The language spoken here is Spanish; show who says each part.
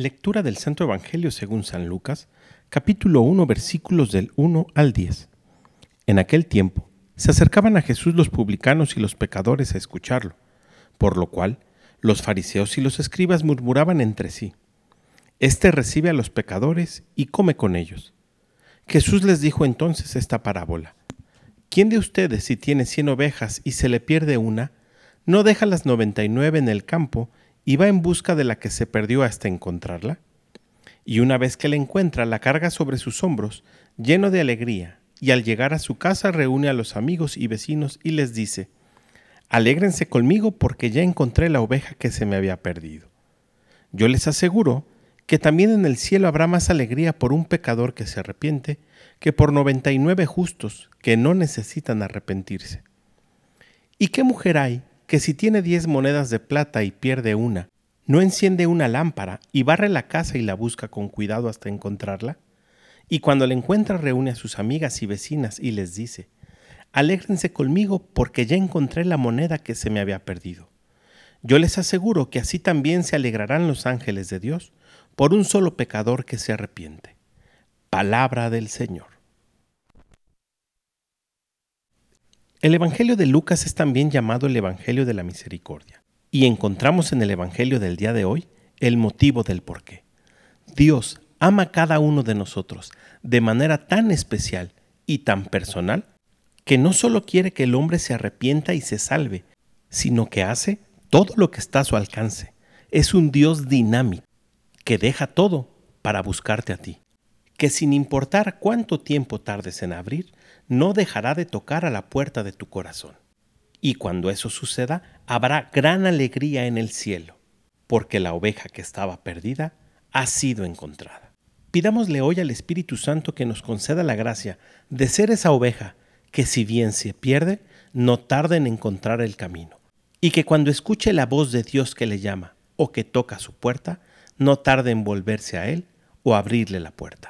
Speaker 1: Lectura del Santo Evangelio según San Lucas, capítulo 1, versículos del 1 al 10. En aquel tiempo se acercaban a Jesús los publicanos y los pecadores a escucharlo, por lo cual los fariseos y los escribas murmuraban entre sí. Este recibe a los pecadores y come con ellos. Jesús les dijo entonces esta parábola. ¿Quién de ustedes, si tiene cien ovejas y se le pierde una, no deja las noventa y nueve en el campo y va en busca de la que se perdió hasta encontrarla? Y una vez que la encuentra, la carga sobre sus hombros, lleno de alegría, y al llegar a su casa reúne a los amigos y vecinos y les dice, Alégrense conmigo porque ya encontré la oveja que se me había perdido. Yo les aseguro que también en el cielo habrá más alegría por un pecador que se arrepiente que por noventa y nueve justos que no necesitan arrepentirse. ¿Y qué mujer hay que si tiene diez monedas de plata y pierde una, no enciende una lámpara y barre la casa y la busca con cuidado hasta encontrarla? Y cuando la encuentra reúne a sus amigas y vecinas y les dice, Alégrense conmigo porque ya encontré la moneda que se me había perdido. Yo les aseguro que así también se alegrarán los ángeles de Dios por un solo pecador que se arrepiente. Palabra del Señor. El Evangelio de Lucas es también llamado el Evangelio de la Misericordia, y encontramos en el Evangelio del día de hoy el motivo del porqué. Dios ama a cada uno de nosotros de manera tan especial y tan personal que no solo quiere que el hombre se arrepienta y se salve, sino que hace todo lo que está a su alcance. Es un Dios dinámico que deja todo para buscarte a ti que sin importar cuánto tiempo tardes en abrir, no dejará de tocar a la puerta de tu corazón. Y cuando eso suceda, habrá gran alegría en el cielo, porque la oveja que estaba perdida ha sido encontrada. Pidámosle hoy al Espíritu Santo que nos conceda la gracia de ser esa oveja que si bien se pierde, no tarde en encontrar el camino, y que cuando escuche la voz de Dios que le llama o que toca su puerta, no tarde en volverse a Él o abrirle la puerta.